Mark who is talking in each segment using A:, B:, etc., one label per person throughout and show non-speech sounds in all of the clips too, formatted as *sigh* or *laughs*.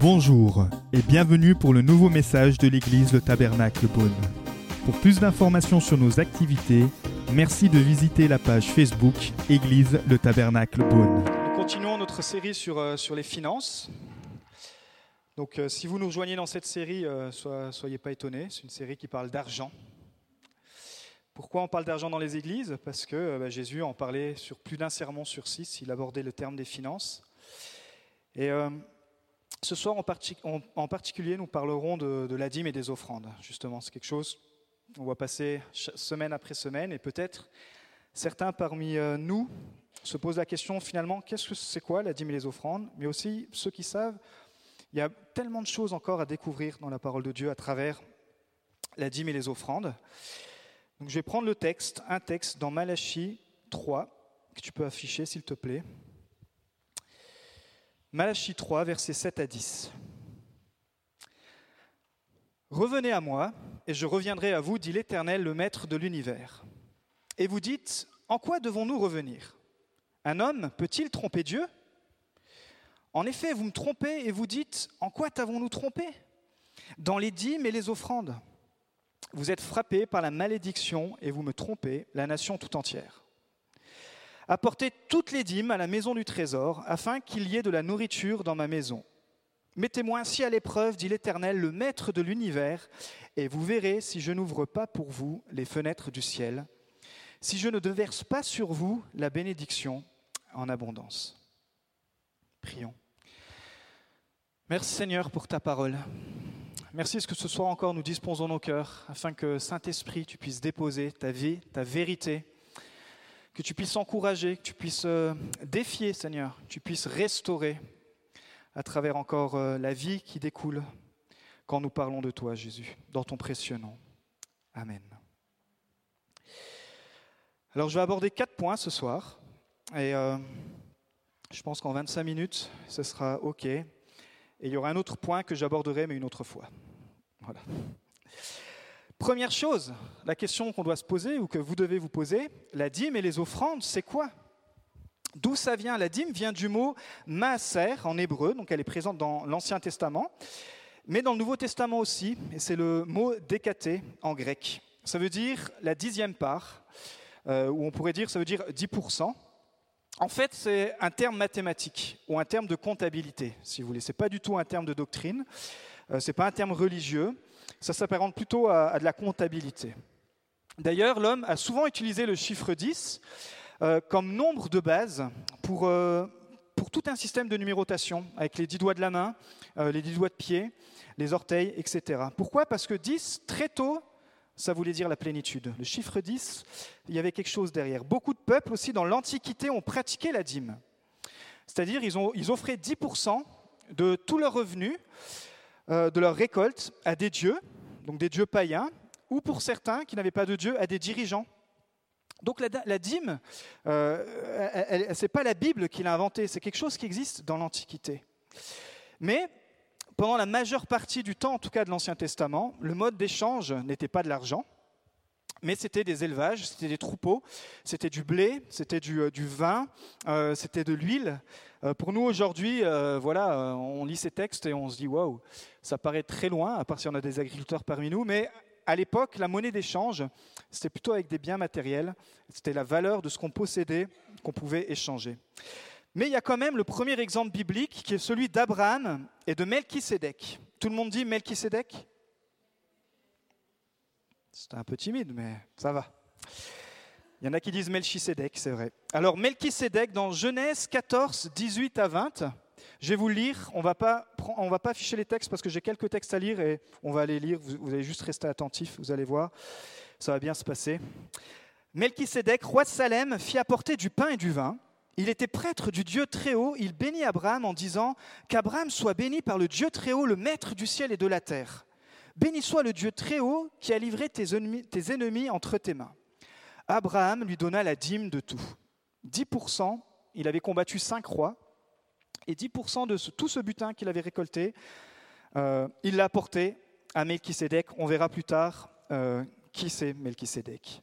A: Bonjour et bienvenue pour le nouveau message de l'église Le Tabernacle Beaune. Pour plus d'informations sur nos activités, merci de visiter la page Facebook Église Le Tabernacle Beaune.
B: Nous continuons notre série sur, euh, sur les finances. Donc euh, si vous nous rejoignez dans cette série, euh, sois- soyez pas étonnés, c'est une série qui parle d'argent. Pourquoi on parle d'argent dans les églises? Parce que euh, bah, Jésus en parlait sur plus d'un sermon sur six, il abordait le terme des finances. Et ce soir en, parti- en- en particulier, nous parlerons de, la dîme et des offrandes. Justement, c'est quelque chose qu'on va passer semaine après semaine et peut-être certains parmi euh, nous se posent la question finalement, qu'est-ce que c'est quoi la dîme et les offrandes? Mais aussi ceux qui savent, il y a tellement de choses encore à découvrir dans la parole de Dieu à travers la dîme et les offrandes. Donc je vais prendre le texte, un texte dans Malachie 3, que tu peux afficher s'il te plaît. Malachie 3, versets 7 à 10. Revenez à moi, et je reviendrai à vous, dit l'Éternel, le Maître de l'univers. Et vous dites, en quoi devons-nous revenir? Un homme peut-il tromper Dieu? En effet, vous me trompez et vous dites, en quoi t'avons-nous trompé? Dans les dîmes et les offrandes. Vous êtes frappés par la malédiction et vous me trompez, la nation tout entière. Apportez toutes les dîmes à la maison du trésor, afin qu'il y ait de la nourriture dans ma maison. Mettez-moi ainsi à l'épreuve, dit l'Éternel, le Maître de l'univers, et vous verrez si je n'ouvre pas pour vous les fenêtres du ciel, si je ne déverse pas sur vous la bénédiction en abondance. Prions. Merci Seigneur pour ta parole. Merci parce que ce soir encore nous disposons nos cœurs afin que Saint-Esprit, tu puisses déposer ta vie, ta vérité, que tu puisses encourager, que tu puisses euh, défier Seigneur, que tu puisses restaurer à travers encore euh, la vie qui découle quand nous parlons de toi Jésus, dans ton précieux nom. Amen. Alors je vais aborder quatre points ce soir et euh, je pense qu'en 25 minutes ce sera OK. Et il y aura un autre point que j'aborderai, mais une autre fois. Voilà. Première chose, la question qu'on doit se poser ou que vous devez vous poser, la dîme et les offrandes, c'est quoi? D'où ça vient? La dîme vient du mot maaser en hébreu, donc elle est présente dans l'Ancien Testament, mais dans le Nouveau Testament aussi, et c'est le mot décaté en grec. Ça veut dire la dixième part, euh, ou on pourrait dire, ça veut dire 10%. En fait, c'est un terme mathématique ou un terme de comptabilité, si vous voulez. Ce n'est pas du tout un terme de doctrine, euh, ce n'est pas un terme religieux, ça s'apparente plutôt à, de la comptabilité. D'ailleurs, l'homme a souvent utilisé le chiffre 10 euh, comme nombre de base pour, euh, pour tout un système de numérotation, avec les 10 doigts de la main, euh, les 10 doigts de pied, les orteils, etc. Pourquoi? Parce que 10, très tôt, ça voulait dire la plénitude. Le chiffre 10, il y avait quelque chose derrière. Beaucoup de peuples aussi dans l'Antiquité ont pratiqué la dîme. C'est-à-dire ils, ils offraient 10% de tous leurs revenus, euh, de leur récolte, à des dieux, donc des dieux païens, ou pour certains qui n'avaient pas de dieu, à des dirigeants. Donc la, dîme, euh, ce n'est pas la Bible qui l'a inventée, c'est quelque chose qui existe dans l'Antiquité. Mais pendant la majeure partie du temps, en tout cas de l'Ancien Testament, le mode d'échange n'était pas de l'argent, mais c'était des élevages, c'était des troupeaux, c'était du blé, c'était du, euh, vin, euh, c'était de l'huile. Euh, pour nous aujourd'hui, voilà, on lit ces textes et on se dit waouh, ça paraît très loin, à part si on a des agriculteurs parmi nous, mais à l'époque, la monnaie d'échange, c'était plutôt avec des biens matériels, c'était la valeur de ce qu'on possédait qu'on pouvait échanger. Mais il y a quand même le premier exemple biblique qui est celui d'Abraham et de Melchisédek. Tout le monde dit Melchisédek C'était un peu timide, mais ça va. Il y en a qui disent Melchisédek, c'est vrai. Alors Melchisédek, dans Genèse 14, 18 à 20, je vais vous lire. On ne va pas afficher les textes parce que j'ai quelques textes à lire et on va aller lire. Vous, allez juste rester attentif, vous allez voir. Ça va bien se passer. Melchisédek, roi de Salem, fit apporter du pain et du vin. Il était prêtre du Dieu Très-Haut. Il bénit Abraham en disant Qu'Abraham soit béni par le Dieu Très-Haut, le Maître du ciel et de la terre. Béni soit le Dieu Très-Haut qui a livré tes ennemis, entre tes mains. Abraham lui donna la dîme de tout. 10%, il avait combattu cinq rois, et 10% de tout ce butin qu'il avait récolté, euh, il l'a apporté à Melchisédek. On verra plus tard euh, qui c'est Melchisédek.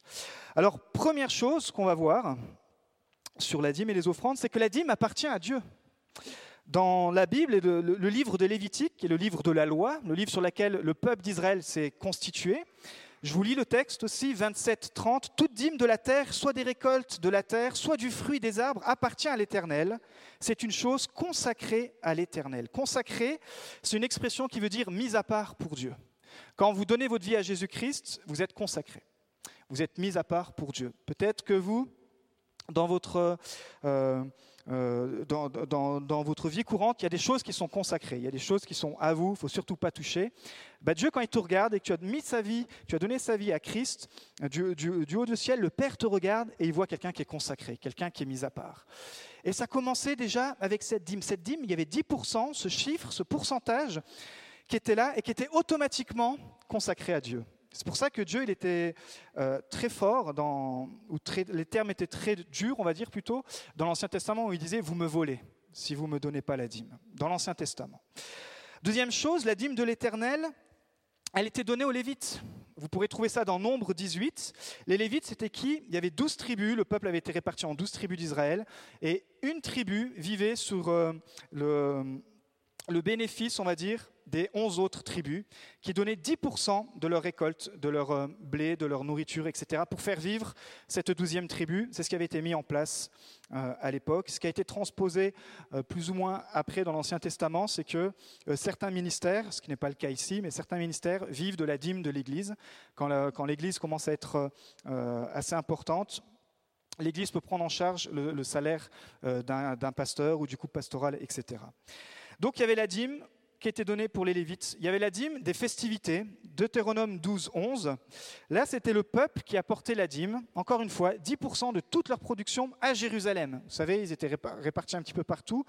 B: Alors, première chose qu'on va voir sur la dîme et les offrandes, c'est que la dîme appartient à Dieu. Dans la Bible et le, livre de Lévitique, qui est le livre de la loi, le livre sur lequel le peuple d'Israël s'est constitué, je vous lis le texte aussi, 27-30. Toute dîme de la terre, soit des récoltes de la terre, soit du fruit des arbres, appartient à l'Éternel. C'est une chose consacrée à l'Éternel. Consacrée, c'est une expression qui veut dire mise à part pour Dieu. Quand vous donnez votre vie à Jésus-Christ, vous êtes consacré. Vous êtes mis à part pour Dieu. Peut-être que vous, dans votre... Euh, euh, dans, votre vie courante, il y a des choses qui sont consacrées, il y a des choses qui sont à vous, il faut surtout pas toucher. Bah, Dieu, quand il te regarde et que tu as mis sa vie, tu as donné sa vie à Christ, du, du, haut du ciel, le Père te regarde et il voit quelqu'un qui est consacré, quelqu'un qui est mis à part. Et ça commençait déjà avec cette dîme. Cette dîme, il y avait 10%, ce chiffre, ce pourcentage qui était là et qui était automatiquement consacré à Dieu. C'est pour ça que Dieu, il était euh, très fort, dans, ou les termes étaient très durs, on va dire plutôt, dans l'Ancien Testament où il disait, vous me volez si vous ne me donnez pas la dîme, dans l'Ancien Testament. Deuxième chose, la dîme de l'Éternel, elle était donnée aux Lévites. Vous pourrez trouver ça dans Nombre 18. Les Lévites, c'était qui? Il y avait douze tribus, le peuple avait été réparti en douze tribus d'Israël, et une tribu vivait sur euh, le bénéfice, on va dire, des onze autres tribus, qui donnaient 10% de leur récolte, de leur euh, blé, de leur nourriture, etc., pour faire vivre cette douzième tribu. C'est ce qui avait été mis en place euh, à l'époque. Ce qui a été transposé euh, plus ou moins après dans l'Ancien Testament, c'est que certains ministères, ce qui n'est pas le cas ici, mais certains ministères vivent de la dîme de l'Église. Quand l'Église commence à être assez importante, l'Église peut prendre en charge le, le salaire d'un pasteur ou du couple pastoral, etc. Donc il y avait la dîme, qui était donné pour les Lévites. Il y avait la dîme des festivités, Deutéronome 12, 11. Là, c'était le peuple qui apportait la dîme, encore une fois, 10% de toute leur production à Jérusalem. Vous savez, ils étaient répartis un petit peu partout.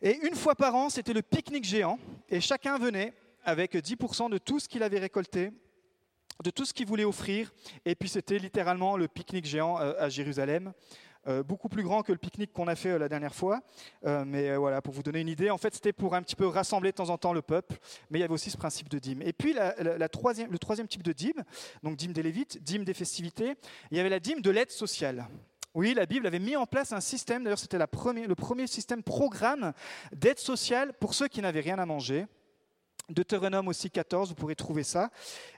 B: Et une fois par an, c'était le pique-nique géant, et chacun venait avec 10% de tout ce qu'il avait récolté, de tout ce qu'il voulait offrir, et puis c'était littéralement le pique-nique géant euh, à Jérusalem. Euh, beaucoup plus grand que le pique-nique qu'on a fait euh, la dernière fois. Euh, mais voilà, pour vous donner une idée, en fait, c'était pour un petit peu rassembler de temps en temps le peuple, mais il y avait aussi ce principe de dîme. Et puis, le troisième type de dîme, donc dîme des Lévites, dîme des festivités, il y avait la dîme de l'aide sociale. Oui, la Bible avait mis en place un système, d'ailleurs c'était le premier système programme d'aide sociale pour ceux qui n'avaient rien à manger. Deutéronome aussi 14, vous pourrez trouver ça.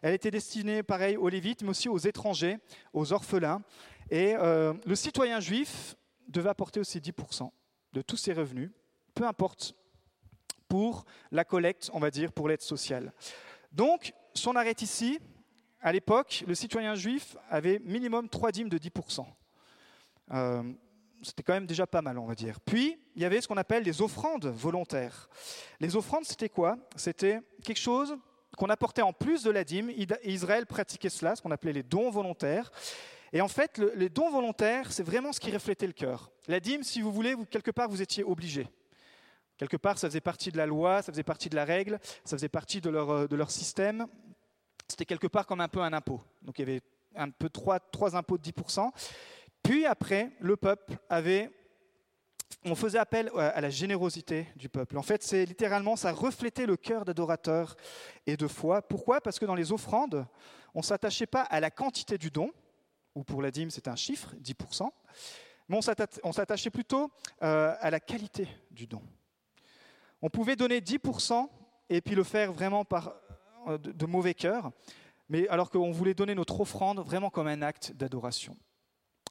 B: Elle était destinée, pareil, aux Lévites, mais aussi aux étrangers, aux orphelins. Et euh, le citoyen juif devait apporter aussi 10% de tous ses revenus, peu importe, pour la collecte, on va dire, pour l'aide sociale. Donc, si on arrête ici, à l'époque, le citoyen juif avait minimum 3 dîmes de 10%. Euh, c'était quand même déjà pas mal, on va dire. Puis, il y avait ce qu'on appelle les offrandes volontaires. Les offrandes, c'était quoi? C'était quelque chose qu'on apportait en plus de la dîme. Israël pratiquait cela, ce qu'on appelait les dons volontaires. Et en fait, les dons volontaires, c'est vraiment ce qui reflétait le cœur. La dîme, si vous voulez, quelque part, vous étiez obligé. Quelque part, ça faisait partie de la loi, ça faisait partie de la règle, ça faisait partie de leur, euh, de leur système. C'était quelque part comme un peu un impôt. Donc il y avait un peu trois, trois impôts de 10%. Puis après, le peuple avait on faisait appel à la générosité du peuple. En fait, c'est littéralement, ça reflétait le cœur d'adorateurs et de foi. Pourquoi? Parce que dans les offrandes, on ne s'attachait pas à la quantité du don, ou pour la dîme, c'est un chiffre, 10%, mais on s'attachait plutôt euh, à la qualité du don. On pouvait donner 10% et puis le faire vraiment par euh, de, mauvais cœur, mais alors qu'on voulait donner notre offrande vraiment comme un acte d'adoration.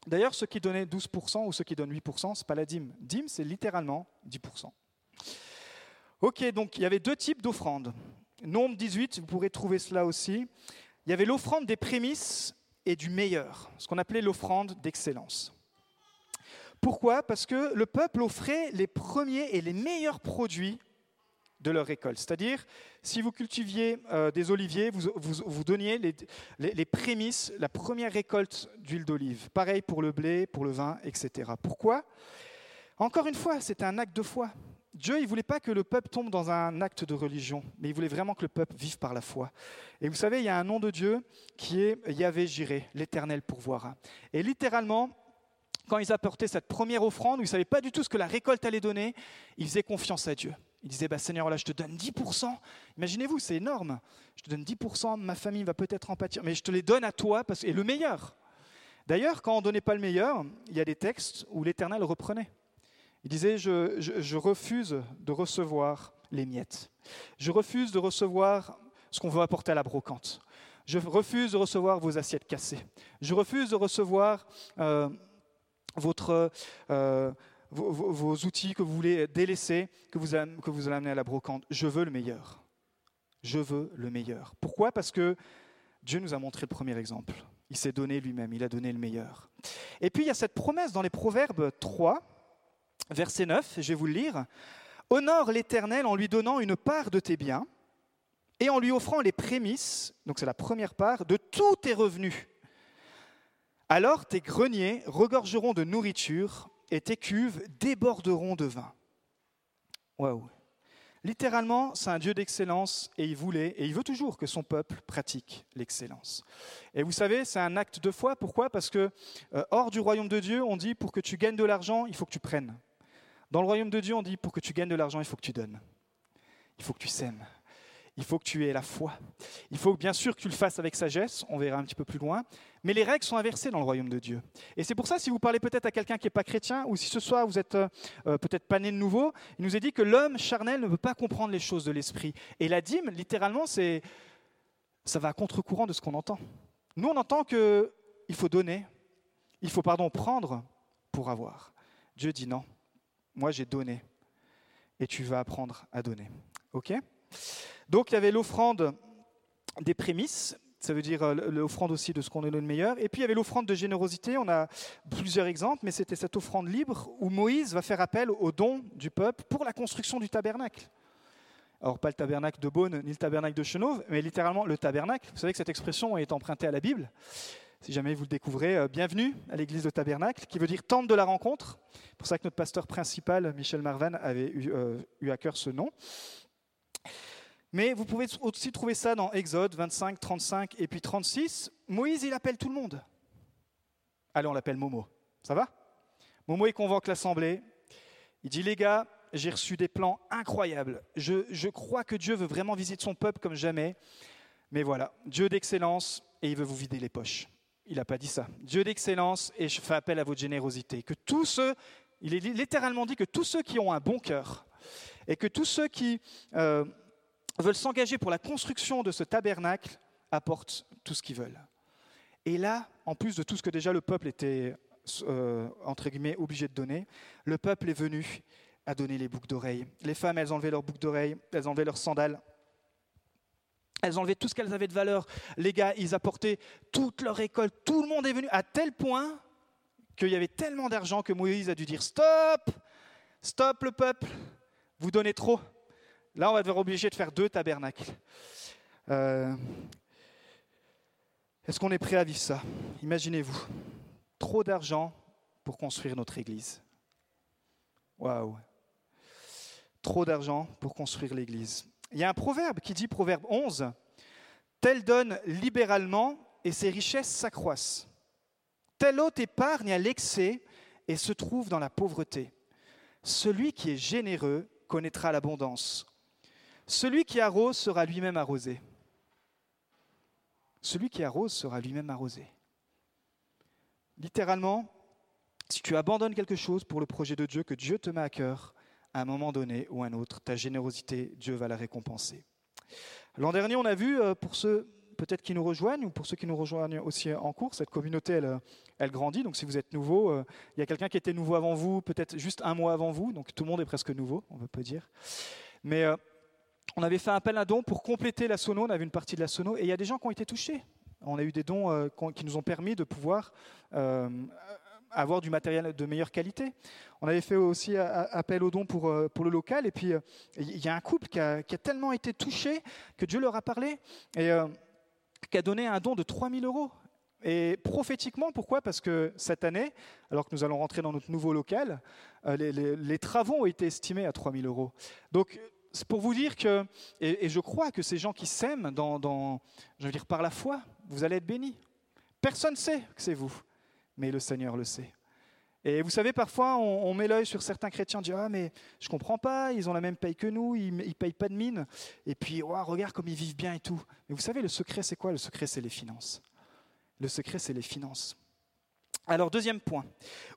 B: D'ailleurs, ceux qui donnaient 12% ou ceux qui donnent 8%, ce n'est pas la dîme. Dîme, c'est littéralement 10%. Ok, donc il y avait deux types d'offrandes. Nombre 18, vous pourrez trouver cela aussi. Il y avait l'offrande des prémices et du meilleur, ce qu'on appelait l'offrande d'excellence. Pourquoi? Parce que le peuple offrait les premiers et les meilleurs produits de leur récolte. C'est-à-dire, si vous cultiviez euh, des oliviers, vous, vous, donniez les, les, prémices, la première récolte d'huile d'olive. Pareil pour le blé, pour le vin, etc. Pourquoi? Encore une fois, c'était un acte de foi. Dieu, il ne voulait pas que le peuple tombe dans un acte de religion, mais il voulait vraiment que le peuple vive par la foi. Et vous savez, il y a un nom de Dieu qui est Yahvé Jiré, l'éternel pourvoira. Et littéralement, quand ils apportaient cette première offrande, où ils ne savaient pas du tout ce que la récolte allait donner, ils faisaient confiance à Dieu. Ils disaient, bah, Seigneur, là, je te donne 10%. Imaginez-vous, c'est énorme. Je te donne 10%, ma famille va peut-être en pâtir, mais je te les donne à toi, parce... et le meilleur. D'ailleurs, quand on ne donnait pas le meilleur, il y a des textes où l'Éternel reprenait. Il disait, je, refuse de recevoir les miettes. Je refuse de recevoir ce qu'on veut apporter à la brocante. Je refuse de recevoir vos assiettes cassées. Je refuse de recevoir euh, euh, vos, outils que vous voulez délaisser, que vous, que vous allez amener à la brocante. Je veux le meilleur. Je veux le meilleur. Pourquoi? Parce que Dieu nous a montré le premier exemple. Il s'est donné lui-même, il a donné le meilleur. Et puis il y a cette promesse dans les Proverbes 3, verset 9, je vais vous le lire. Honore l'Éternel en lui donnant une part de tes biens et en lui offrant les prémices, donc c'est la première part, de tous tes revenus. Alors tes greniers regorgeront de nourriture et tes cuves déborderont de vin. Waouh! Littéralement, c'est un Dieu d'excellence et il voulait et il veut toujours que son peuple pratique l'excellence. Et vous savez, c'est un acte de foi. Pourquoi? Parce que euh, hors du royaume de Dieu, on dit pour que tu gagnes de l'argent, il faut que tu prennes. Dans le royaume de Dieu, on dit pour que tu gagnes de l'argent, il faut que tu donnes. Il faut que tu sèmes il faut que tu aies la foi. Il faut bien sûr que tu le fasses avec sagesse, on verra un petit peu plus loin, mais les règles sont inversées dans le royaume de Dieu. Et c'est pour ça, si vous parlez peut-être à quelqu'un qui n'est pas chrétien, ou si ce soir vous êtes euh, euh, peut-être pas né de nouveau, il nous est dit que l'homme charnel ne peut pas comprendre les choses de l'esprit. Et la dîme, littéralement, c'est ça va à contre-courant de ce qu'on entend. Nous, on entend qu'il faut donner, il faut, pardon, prendre pour avoir. Dieu dit non, moi j'ai donné, et tu vas apprendre à donner. OK? Donc il y avait l'offrande des prémices, ça veut dire euh, l'offrande aussi de ce qu'on est le meilleur. Et puis il y avait l'offrande de générosité, on a plusieurs exemples, mais c'était cette offrande libre où Moïse va faire appel aux dons du peuple pour la construction du tabernacle. Alors pas le tabernacle de Beaune ni le tabernacle de Chenauve, mais littéralement le tabernacle. Vous savez que cette expression est empruntée à la Bible. Si jamais vous le découvrez, euh, bienvenue à l'église de Tabernacle, qui veut dire tente de la rencontre. C'est pour ça que notre pasteur principal, Michel Marvan, avait eu, euh, eu à cœur ce nom. Mais vous pouvez aussi trouver ça dans Exode 25, 35 et puis 36. Moïse, il appelle tout le monde. Allez, on l'appelle Momo. Ça va? Momo, il convoque l'assemblée. Il dit, les gars, j'ai reçu des plans incroyables. Je, je, crois que Dieu veut vraiment visiter son peuple comme jamais. Mais voilà, Dieu d'excellence et il veut vous vider les poches. Il n'a pas dit ça. Dieu d'excellence et je fais appel à votre générosité. Que tous ceux, il est littéralement dit que tous ceux qui ont un bon cœur et que tous ceux qui... Euh, veulent s'engager pour la construction de ce tabernacle apportent tout ce qu'ils veulent. Et là, en plus de tout ce que déjà le peuple était, euh, entre guillemets, obligé de donner, le peuple est venu à donner les boucles d'oreilles. Les femmes, elles enlevaient leurs boucles d'oreilles, elles enlevaient leurs sandales, elles enlevaient tout ce qu'elles avaient de valeur. Les gars, ils apportaient toute leur récolte. Tout le monde est venu à tel point qu'il y avait tellement d'argent que Moïse a dû dire Stop Stop le peuple Vous donnez trop. Là, on va devoir obligé de faire deux tabernacles. Euh, est-ce qu'on est prêt à vivre ça? Imaginez-vous, trop d'argent pour construire notre église. Waouh Trop d'argent pour construire l'église. Il y a un proverbe qui dit, proverbe 11, Tel donne libéralement et ses richesses s'accroissent. Tel autre épargne à l'excès et se trouve dans la pauvreté. Celui qui est généreux connaîtra l'abondance. Celui qui arrose sera lui-même arrosé. Celui qui arrose sera lui-même arrosé. Littéralement, si tu abandonnes quelque chose pour le projet de Dieu que Dieu te met à cœur, à un moment donné ou un autre, ta générosité, Dieu va la récompenser. L'an dernier, on a vu, euh, pour ceux peut-être qui nous rejoignent ou pour ceux qui nous rejoignent aussi en cours, cette communauté, elle, elle grandit. Donc si vous êtes nouveau, euh, il y a quelqu'un qui était nouveau avant vous, peut-être juste un mois avant vous, donc tout le monde est presque nouveau, on peut dire. Mais euh, on avait fait appel à don pour compléter la sono, on avait une partie de la sono, et il y a des gens qui ont été touchés. On a eu des dons euh, qui nous ont permis de pouvoir euh, avoir du matériel de meilleure qualité. On avait fait aussi appel aux dons pour, euh, pour le local, et puis il y a un couple qui a, tellement été touché que Dieu leur a parlé, et qui a donné un don de 3000 euros. Et prophétiquement, pourquoi? Parce que cette année, alors que nous allons rentrer dans notre nouveau local, les, les travaux ont été estimés à 3000 euros. Donc c'est pour vous dire que, et, je crois que ces gens qui s'aiment dans, je veux dire, par la foi, vous allez être bénis. Personne ne sait que c'est vous, mais le Seigneur le sait. Et vous savez, parfois, on, met l'œil sur certains chrétiens, on dit Ah, mais je comprends pas, ils ont la même paye que nous, ils ne payent pas de mine. Et puis, oh, regarde comme ils vivent bien et tout. Mais vous savez, le secret, c'est quoi? Le secret, c'est les finances. Le secret, c'est les finances. Alors, deuxième point.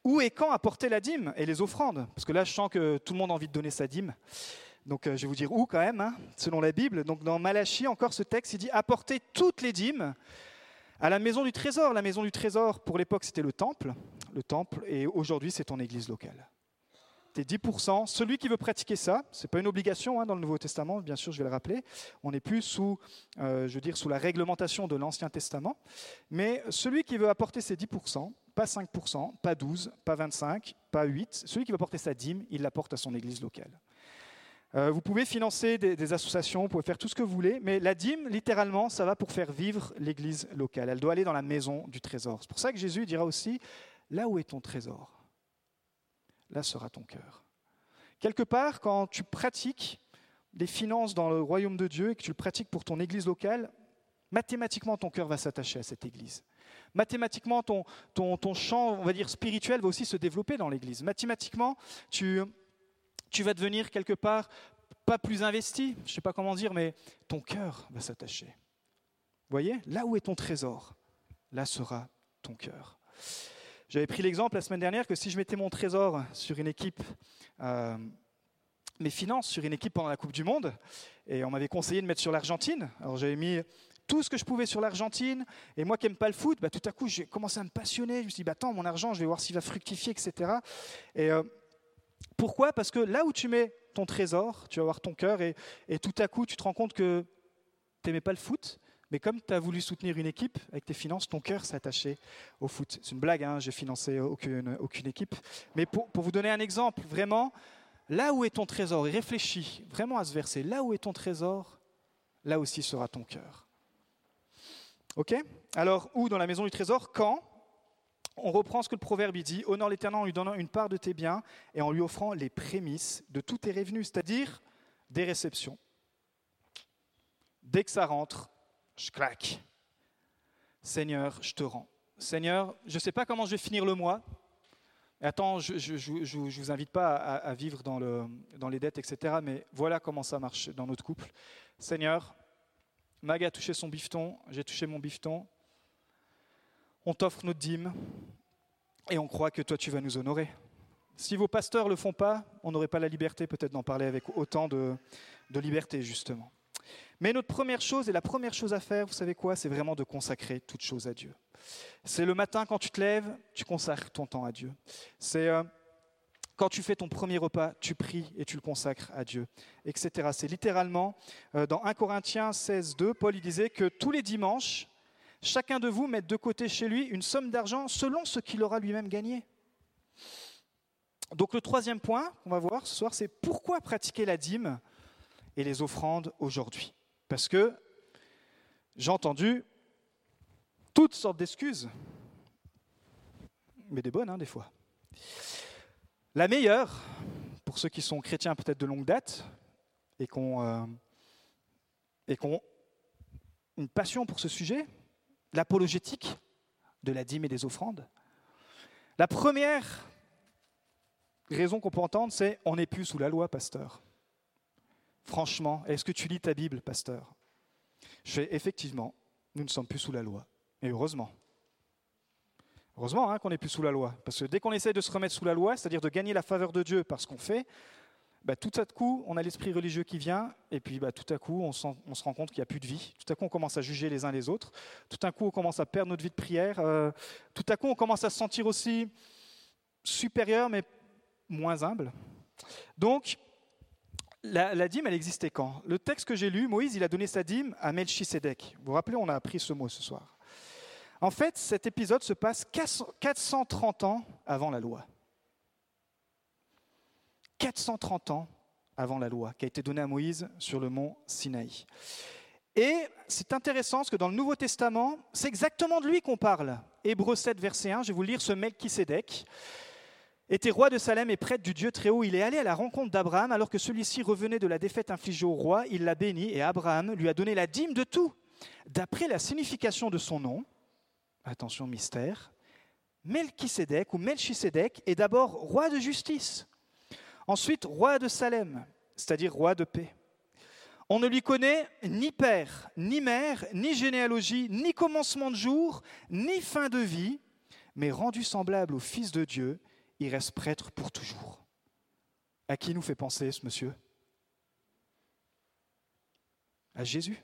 B: Où et quand apporter la dîme et les offrandes? Parce que là, je sens que tout le monde a envie de donner sa dîme. Donc, euh, je vais vous dire où quand même, hein, selon la Bible. Donc, dans Malachie, encore ce texte, il dit apporter toutes les dîmes à la maison du trésor. La maison du trésor, pour l'époque, c'était le temple. Le temple, et aujourd'hui, c'est ton église locale. Tes 10%, celui qui veut pratiquer ça, ce n'est pas une obligation hein, dans le Nouveau Testament, bien sûr, je vais le rappeler. On n'est plus sous, euh, je veux dire, sous la réglementation de l'Ancien Testament. Mais celui qui veut apporter ses 10%, pas 5%, pas 12, pas 25, pas 8, celui qui veut apporter sa dîme, il l'apporte à son église locale. Euh, vous pouvez financer des, associations, vous pouvez faire tout ce que vous voulez, mais la dîme, littéralement, ça va pour faire vivre l'église locale. Elle doit aller dans la maison du trésor. C'est pour ça que Jésus dira aussi, là où est ton trésor, là sera ton cœur. Quelque part, quand tu pratiques des finances dans le royaume de Dieu et que tu le pratiques pour ton église locale, mathématiquement, ton cœur va s'attacher à cette église. Mathématiquement, ton, ton, ton champ, on va dire, spirituel va aussi se développer dans l'église. Mathématiquement, tu, tu vas devenir quelque part pas plus investi, je ne sais pas comment dire, mais ton cœur va s'attacher. Vous voyez, là où est ton trésor, là sera ton cœur. J'avais pris l'exemple la semaine dernière que si je mettais mon trésor sur une équipe, euh, mes finances sur une équipe pendant la Coupe du Monde, et on m'avait conseillé de mettre sur l'Argentine, alors j'avais mis tout ce que je pouvais sur l'Argentine, et moi qui n'aime pas le foot, bah, tout à coup j'ai commencé à me passionner, je me suis dit, bah, attends, mon argent, je vais voir s'il va fructifier, etc. Et euh, pourquoi? Parce que là où tu mets ton trésor, tu vas voir ton cœur et, tout à coup tu te rends compte que tu n'aimais pas le foot, mais comme tu as voulu soutenir une équipe avec tes finances, ton cœur s'est attaché au foot. C'est une blague, hein, j'ai financé aucune, équipe. Mais pour, vous donner un exemple, vraiment, là où est ton trésor, réfléchis vraiment à ce verset, là où est ton trésor, là aussi sera ton cœur. Ok? Alors, où dans la maison du trésor? Quand? On reprend ce que le proverbe dit, honore l'Éternel en lui donnant une part de tes biens et en lui offrant les prémices de tous tes revenus, c'est-à-dire des réceptions. Dès que ça rentre, je claque. Seigneur, je te rends. Seigneur, je ne sais pas comment je vais finir le mois. Attends, je ne vous invite pas à, vivre dans, le, dans les dettes, etc. Mais voilà comment ça marche dans notre couple. Seigneur, Mag a touché son bifton, j'ai touché mon bifton on t'offre notre dîme et on croit que toi tu vas nous honorer. Si vos pasteurs ne le font pas, on n'aurait pas la liberté peut-être d'en parler avec autant de, liberté justement. Mais notre première chose et la première chose à faire, vous savez quoi C'est vraiment de consacrer toute chose à Dieu. C'est le matin quand tu te lèves, tu consacres ton temps à Dieu. C'est euh, quand tu fais ton premier repas, tu pries et tu le consacres à Dieu, etc. C'est littéralement euh, dans 1 Corinthiens 16, 2, Paul il disait que tous les dimanches, chacun de vous mette de côté chez lui une somme d'argent selon ce qu'il aura lui-même gagné. Donc le troisième point qu'on va voir ce soir, c'est pourquoi pratiquer la dîme et les offrandes aujourd'hui? Parce que j'ai entendu toutes sortes d'excuses, mais des bonnes hein, des fois. La meilleure, pour ceux qui sont chrétiens peut-être de longue date et qui ont, euh, une passion pour ce sujet, l'apologétique de la dîme et des offrandes. La première raison qu'on peut entendre, c'est on n'est plus sous la loi, pasteur. Franchement, est-ce que tu lis ta Bible, pasteur? Je fais effectivement, nous ne sommes plus sous la loi. Et heureusement. Heureusement hein, qu'on n'est plus sous la loi. Parce que dès qu'on essaie de se remettre sous la loi, c'est-à-dire de gagner la faveur de Dieu par ce qu'on fait, bah, tout à coup, on a l'esprit religieux qui vient, et puis bah, tout à coup, on, se rend compte qu'il n'y a plus de vie. Tout à coup, on commence à juger les uns les autres. Tout à coup, on commence à perdre notre vie de prière. Euh, tout à coup, on commence à se sentir aussi supérieur, mais moins humble. Donc, la, dîme, elle existait quand? Le texte que j'ai lu, Moïse, il a donné sa dîme à Melchisedec. Vous vous rappelez, on a appris ce mot ce soir. En fait, cet épisode se passe 430 ans avant la loi. 430 ans avant la loi qui a été donnée à Moïse sur le mont Sinaï. Et c'est intéressant parce que dans le Nouveau Testament, c'est exactement de lui qu'on parle. Hébreu 7, verset 1, je vais vous lire ce Melchisédek était roi de Salem et prêtre du Dieu Très-Haut. Il est allé à la rencontre d'Abraham alors que celui-ci revenait de la défaite infligée au roi. Il l'a béni et Abraham lui a donné la dîme de tout. D'après la signification de son nom, attention mystère, Melchisédek ou Melchisédek est d'abord roi de justice. Ensuite, roi de Salem, c'est-à-dire roi de paix. On ne lui connaît ni père, ni mère, ni généalogie, ni commencement de jour, ni fin de vie, mais rendu semblable au Fils de Dieu, il reste prêtre pour toujours. À qui nous fait penser ce monsieur? À Jésus.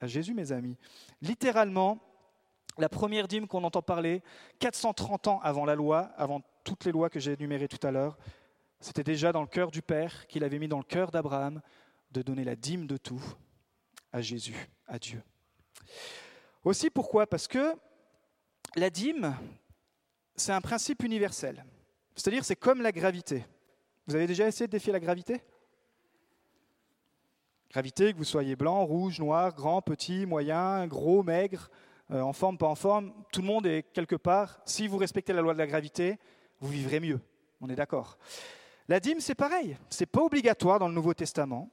B: À Jésus, mes amis. Littéralement, la première dîme qu'on entend parler, 430 ans avant la loi, avant toutes les lois que j'ai énumérées tout à l'heure, c'était déjà dans le cœur du Père qu'il avait mis dans le cœur d'Abraham de donner la dîme de tout à Jésus, à Dieu. Aussi pourquoi? Parce que la dîme, c'est un principe universel. C'est-à-dire c'est comme la gravité. Vous avez déjà essayé de défier la gravité? Gravité, que vous soyez blanc, rouge, noir, grand, petit, moyen, gros, maigre, euh, en forme, pas en forme, tout le monde est quelque part. Si vous respectez la loi de la gravité, vous vivrez mieux. On est d'accord. La dîme, c'est pareil. C'est pas obligatoire dans le Nouveau Testament.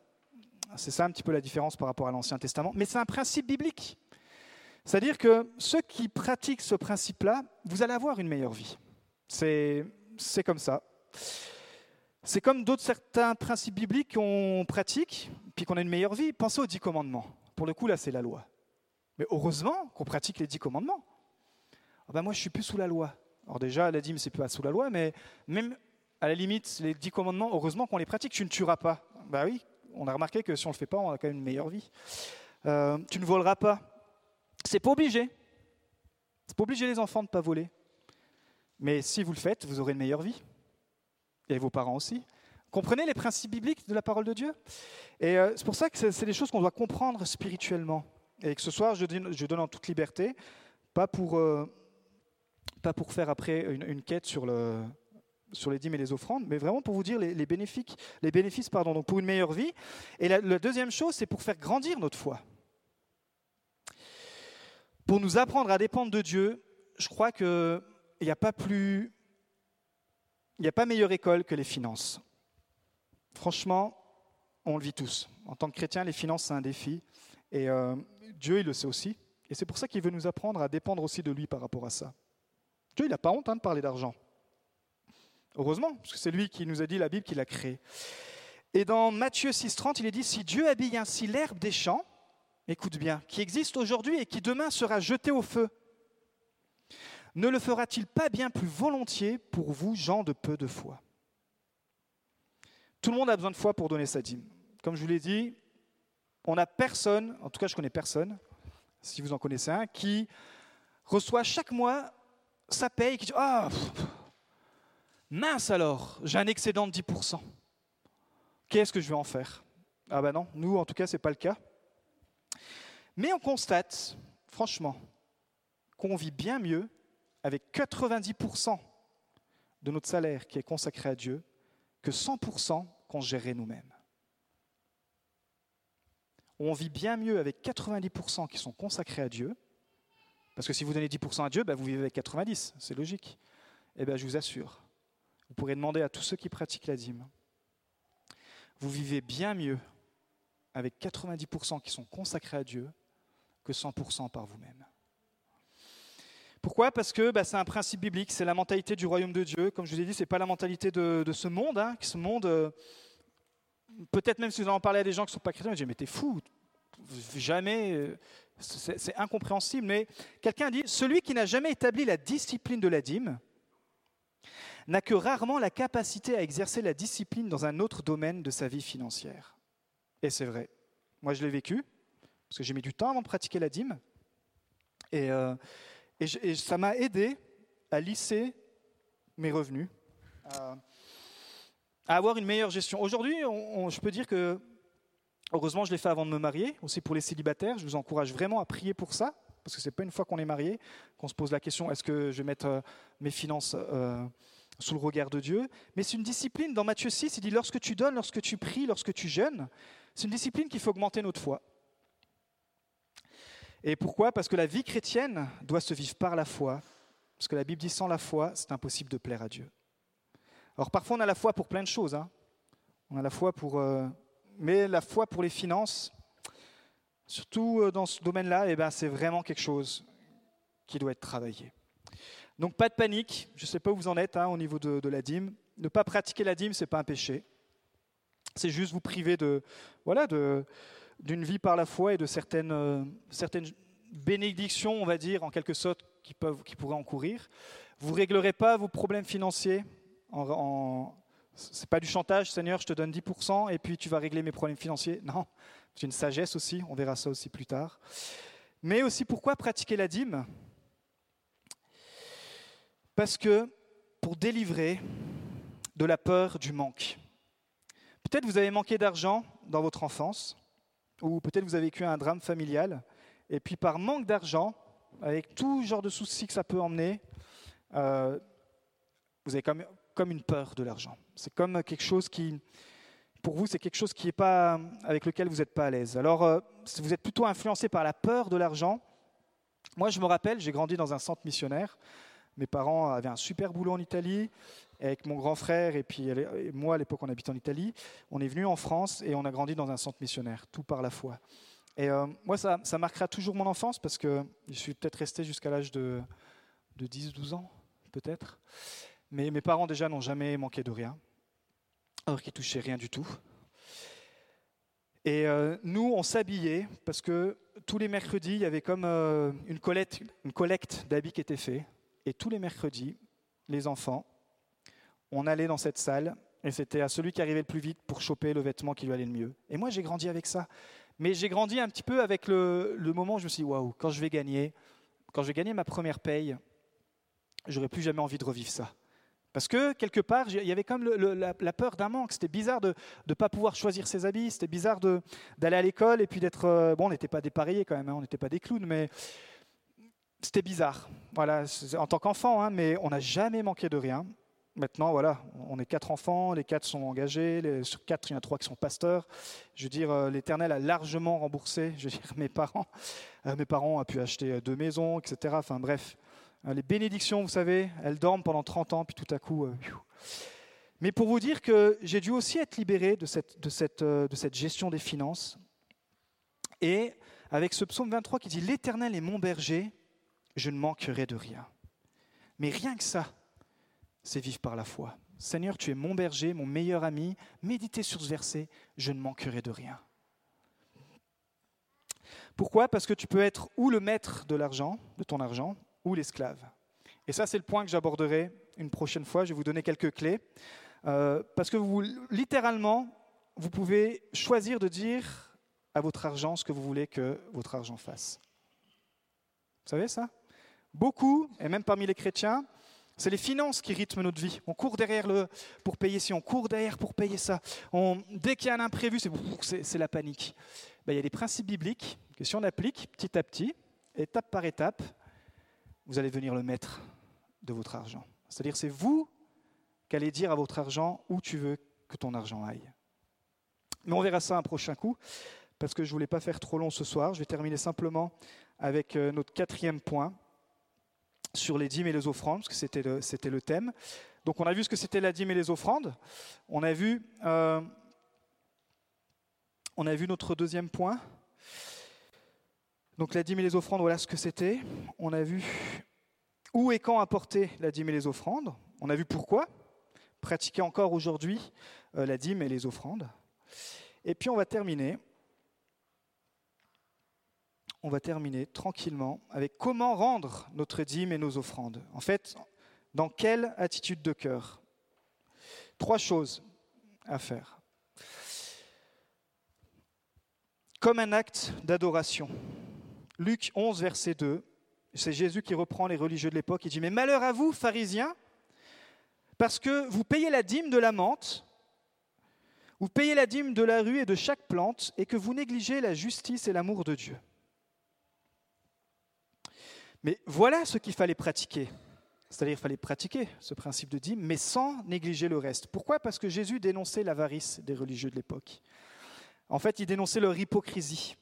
B: C'est ça un petit peu la différence par rapport à l'Ancien Testament. Mais c'est un principe biblique. C'est-à-dire que ceux qui pratiquent ce principe-là, vous allez avoir une meilleure vie. C'est comme ça. C'est comme d'autres certains principes bibliques qu'on pratique, puis qu'on a une meilleure vie. Pensez aux dix commandements. Pour le coup, là, c'est la loi. Mais heureusement qu'on pratique les dix commandements. Ah ben moi, je suis plus sous la loi. Alors déjà, la dîme, c'est pas sous la loi, mais même à la limite, les dix commandements, heureusement qu'on les pratique. Tu ne tueras pas. Ben oui, on a remarqué que si on ne le fait pas, on a quand même une meilleure vie. Euh, tu ne voleras pas. C'est pas obligé. C'est pas obligé les enfants de ne pas voler. Mais si vous le faites, vous aurez une meilleure vie. Et vos parents aussi. Comprenez les principes bibliques de la parole de Dieu? Et euh, c'est pour ça que c'est des choses qu'on doit comprendre spirituellement. Et que ce soir, je donne, en toute liberté, pas pour, euh, pas pour faire après une, quête sur, le, sur les dîmes et les offrandes, mais vraiment pour vous dire les, bénéfices, les bénéfices pardon, donc pour une meilleure vie. Et la, la deuxième chose, c'est pour faire grandir notre foi. Pour nous apprendre à dépendre de Dieu, je crois qu'il n'y a pas plus. Il n'y a pas meilleure école que les finances. Franchement, on le vit tous. En tant que chrétien, les finances, c'est un défi. Et euh, Dieu, il le sait aussi. Et c'est pour ça qu'il veut nous apprendre à dépendre aussi de lui par rapport à ça. Dieu, il n'a pas honte hein, de parler d'argent. Heureusement, parce que c'est lui qui nous a dit la Bible qu'il a créé. Et dans Matthieu 6,30, il est dit Si Dieu habille ainsi l'herbe des champs, écoute bien, qui existe aujourd'hui et qui demain sera jeté au feu, ne le fera-t-il pas bien plus volontiers pour vous, gens de peu de foi? Tout le monde a besoin de foi pour donner sa dîme. Comme je vous l'ai dit, on n'a personne, en tout cas je connais personne, si vous en connaissez un, qui reçoit chaque mois sa paye qui dit Ah, mince alors, j'ai un excédent de 10%. Qu'est-ce que je vais en faire? Ah ben non, nous en tout cas, ce n'est pas le cas. Mais on constate, franchement, qu'on vit bien mieux avec 90% de notre salaire qui est consacré à Dieu que 100% qu'on gérait nous-mêmes on vit bien mieux avec 90% qui sont consacrés à Dieu, parce que si vous donnez 10% à Dieu, ben vous vivez avec 90, c'est logique. Eh bien, je vous assure, vous pourrez demander à tous ceux qui pratiquent la dîme, vous vivez bien mieux avec 90% qui sont consacrés à Dieu que 100% par vous-même. Pourquoi? Parce que ben, c'est un principe biblique, c'est la mentalité du royaume de Dieu. Comme je vous ai dit, ce n'est pas la mentalité de, ce monde. Hein, ce monde euh, peut-être même si vous en parlez à des gens qui ne sont pas chrétiens, vous dites, mais t'es fou, jamais, euh, c'est incompréhensible. Mais quelqu'un dit, celui qui n'a jamais établi la discipline de la dîme n'a que rarement la capacité à exercer la discipline dans un autre domaine de sa vie financière. Et c'est vrai. Moi, je l'ai vécu, parce que j'ai mis du temps avant de pratiquer la dîme. Et, euh, ça m'a aidé à lisser mes revenus, à avoir une meilleure gestion. Aujourd'hui, je peux dire que, heureusement, je l'ai fait avant de me marier, aussi pour les célibataires. Je vous encourage vraiment à prier pour ça, parce que ce n'est pas une fois qu'on est marié qu'on se pose la question est-ce que je vais mettre euh, mes finances euh, sous le regard de Dieu Mais c'est une discipline. Dans Matthieu 6, il dit lorsque tu donnes, lorsque tu pries, lorsque tu jeûnes, c'est une discipline qui fait augmenter notre foi. Et pourquoi? Parce que la vie chrétienne doit se vivre par la foi. Parce que la Bible dit sans la foi, c'est impossible de plaire à Dieu. Alors parfois on a la foi pour plein de choses. Hein. On a la foi pour... Euh, mais la foi pour les finances, surtout euh, dans ce domaine-là, eh ben, c'est vraiment quelque chose qui doit être travaillé. Donc pas de panique, je ne sais pas où vous en êtes hein, au niveau de, la dîme. Ne pas pratiquer la dîme, ce n'est pas un péché. C'est juste vous priver de, voilà, d'une vie par la foi et de certaines, euh, certaines bénédictions, on va dire, en quelque sorte, qui, peuvent, qui pourraient encourir. Vous ne réglerez pas vos problèmes financiers. En, Ce n'est pas du chantage, Seigneur, je te donne 10% et puis tu vas régler mes problèmes financiers. Non, c'est une sagesse aussi, on verra ça aussi plus tard. Mais aussi, pourquoi pratiquer la dîme? Parce que pour délivrer de la peur du manque. Peut-être vous avez manqué d'argent dans votre enfance, ou peut-être vous avez vécu un drame familial, et puis par manque d'argent, avec tout genre de soucis que ça peut emmener, euh, vous avez comme, une peur de l'argent. C'est comme quelque chose qui, pour vous, c'est quelque chose qui pas, avec lequel vous n'êtes pas à l'aise. Alors, euh, vous êtes plutôt influencé par la peur de l'argent. Moi, je me rappelle, j'ai grandi dans un centre missionnaire. Mes parents avaient un super boulot en Italie avec mon grand frère et puis moi à l'époque on habitait en Italie. On est venu en France et on a grandi dans un centre missionnaire, tout par la foi. Et euh, moi ça, marquera toujours mon enfance parce que je suis peut-être resté jusqu'à l'âge de, de 10-12 ans, peut-être. Mais mes parents déjà n'ont jamais manqué de rien, alors qu'ils touchaient rien du tout. Et euh, nous, on s'habillait parce que tous les mercredis, il y avait comme euh, une collecte d'habits qui était faite. Et tous les mercredis, les enfants, on allait dans cette salle et c'était à celui qui arrivait le plus vite pour choper le vêtement qui lui allait le mieux. Et moi, j'ai grandi avec ça. Mais j'ai grandi un petit peu avec le, moment où je me suis dit, waouh, quand je vais gagner, quand je vais gagner ma première paye, j'aurais plus jamais envie de revivre ça. Parce que quelque part, il y avait comme la, peur d'un manque. C'était bizarre de ne pas pouvoir choisir ses habits. C'était bizarre d'aller à l'école et puis d'être. Euh, bon, on n'était pas dépareillés quand même, hein, on n'était pas des clowns, mais c'était bizarre. Voilà, en tant qu'enfant, hein, mais on n'a jamais manqué de rien. Maintenant, voilà, on est quatre enfants, les quatre sont engagés, sur quatre, il y en a trois qui sont pasteurs. Je veux dire, euh, l'Éternel a largement remboursé, je veux dire, *laughs* mes parents. Euh, mes parents ont pu acheter euh, deux maisons, etc. Enfin bref, les bénédictions, vous savez, elles dorment pendant 30 ans, puis tout à coup... Mais pour vous dire que j'ai dû aussi être libéré de cette, de, cette, de cette gestion des finances. Et avec ce psaume 23 qui dit, L'Éternel est mon berger, je ne manquerai de rien. Mais rien que ça, c'est vivre par la foi. Seigneur, tu es mon berger, mon meilleur ami. Méditez sur ce verset, je ne manquerai de rien. Pourquoi? Parce que tu peux être ou le maître de l'argent, de ton argent, ou l'esclave. Et ça, c'est le point que j'aborderai une prochaine fois. Je vais vous donner quelques clés. Euh, parce que littéralement, vous pouvez choisir de dire à votre argent ce que vous voulez que votre argent fasse. Vous savez ça? Beaucoup, et même parmi les chrétiens, c'est les finances qui rythment notre vie. On court derrière le, pour payer ci, on court derrière pour payer ça. Dès qu'il y a un imprévu, c'est la panique. Ben, il y a des principes bibliques que si on applique petit à petit, étape par étape, vous allez devenir le maître de votre argent. C'est-à-dire c'est vous qui allez dire à votre argent où tu veux que ton argent aille. Mais on verra ça un prochain coup, parce que je ne voulais pas faire trop long ce soir. Je vais terminer simplement avec euh, notre quatrième point sur les dîmes et les offrandes, parce que c'était le, thème. Donc on a vu ce que c'était la dîme et les offrandes. On a vu, euh, on a vu notre deuxième point. Donc la dîme et les offrandes, voilà ce que c'était. On a vu où et quand apporter la dîme et les offrandes. On a vu pourquoi. Pratiquer encore aujourd'hui euh, la dîme et les offrandes. Et puis on va terminer on va terminer tranquillement avec comment rendre notre dîme et nos offrandes. En fait, dans quelle attitude de cœur? Trois choses à faire. Comme un acte d'adoration. Luc 11, verset 2, c'est Jésus qui reprend les religieux de l'époque et dit, mais malheur à vous, pharisiens, parce que vous payez la dîme de la menthe, vous payez la dîme de la rue et de chaque plante, et que vous négligez la justice et l'amour de Dieu. Mais voilà ce qu'il fallait pratiquer. C'est-à-dire qu'il fallait pratiquer ce principe de dîme, mais sans négliger le reste. Pourquoi? Parce que Jésus dénonçait l'avarice des religieux de l'époque. En fait, il dénonçait leur hypocrisie.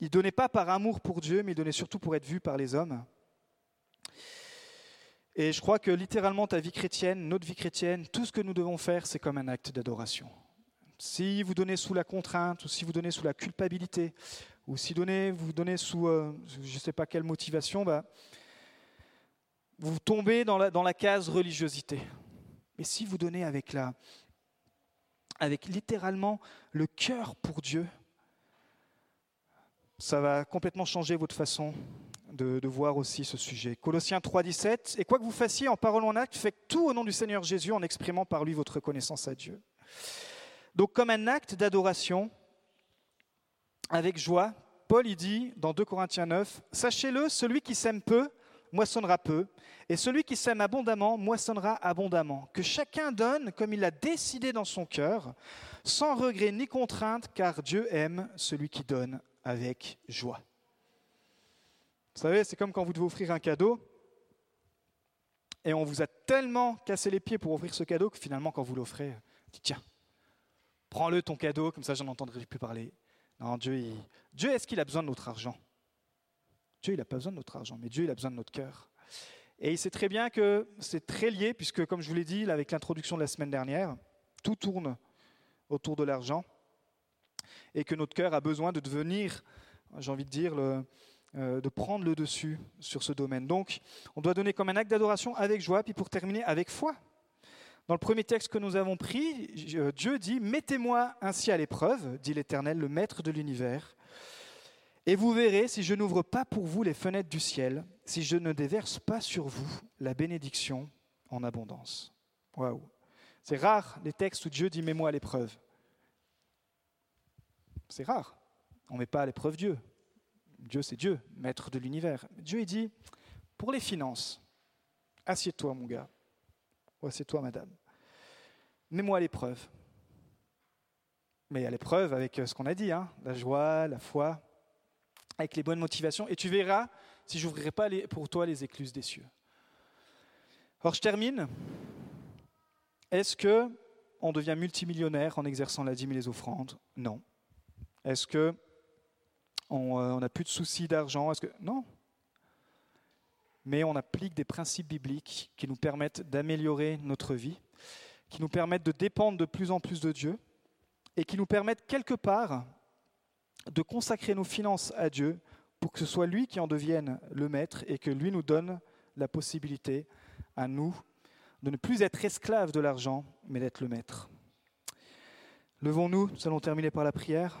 B: Il donnait pas par amour pour Dieu, mais il donnait surtout pour être vu par les hommes. Et je crois que littéralement, ta vie chrétienne, notre vie chrétienne, tout ce que nous devons faire, c'est comme un acte d'adoration. Si vous donnez sous la contrainte, ou si vous donnez sous la culpabilité, ou si vous donnez sous euh, je ne sais pas quelle motivation, bah, vous tombez dans la, case religiosité. Mais si vous donnez avec, littéralement le cœur pour Dieu, ça va complètement changer votre façon de, voir aussi ce sujet. Colossiens 3,17 Et quoi que vous fassiez en parole ou en acte, faites tout au nom du Seigneur Jésus en exprimant par lui votre reconnaissance à Dieu. Donc, comme un acte d'adoration, avec joie, Paul il dit dans 2 Corinthiens 9 Sachez-le, celui qui sème peu moissonnera peu, et celui qui sème abondamment moissonnera abondamment. Que chacun donne comme il l'a décidé dans son cœur, sans regret ni contrainte, car Dieu aime celui qui donne avec joie. Vous savez, c'est comme quand vous devez offrir un cadeau, et on vous a tellement cassé les pieds pour offrir ce cadeau que finalement, quand vous l'offrez, dites tiens, prends-le ton cadeau, comme ça j'en entendrai plus parler. Non, Dieu, Dieu est-ce qu'il a besoin de notre argent? Dieu, il n'a pas besoin de notre argent, mais Dieu, il a besoin de notre cœur. Et il sait très bien que c'est très lié, puisque comme je vous l'ai dit avec l'introduction de la semaine dernière, tout tourne autour de l'argent, et que notre cœur a besoin de devenir, j'ai envie de dire, euh, de prendre le dessus sur ce domaine. Donc, on doit donner comme un acte d'adoration avec joie, puis pour terminer, avec foi. Dans le premier texte que nous avons pris, Dieu dit, Mettez-moi ainsi à l'épreuve, dit l'Éternel, le Maître de l'univers, et vous verrez si je n'ouvre pas pour vous les fenêtres du ciel, si je ne déverse pas sur vous la bénédiction en abondance. Waouh! C'est rare les textes où Dieu dit Mets-moi à l'épreuve. C'est rare. On ne met pas à l'épreuve Dieu. Dieu, c'est Dieu, maître de l'univers. Dieu, il dit Pour les finances, assieds-toi, mon gars. Ou assieds-toi, madame. Mets-moi à l'épreuve. Mais à l'épreuve avec ce qu'on a dit, hein, la joie, la foi, avec les bonnes motivations, et tu verras si j'ouvrirai pas pour toi les écluses des cieux. Alors je termine. Est-ce que on devient multimillionnaire en exerçant la dîme et les offrandes? Non. Est-ce que on euh, n'a plus de soucis d'argent? Est-ce que non Mais on applique des principes bibliques qui nous permettent d'améliorer notre vie, qui nous permettent de dépendre de plus en plus de Dieu et qui nous permettent quelque part de consacrer nos finances à Dieu pour que ce soit lui qui en devienne le maître et que lui nous donne la possibilité à nous de ne plus être esclaves de l'argent, mais d'être le maître. Levons-nous, nous allons terminer par la prière.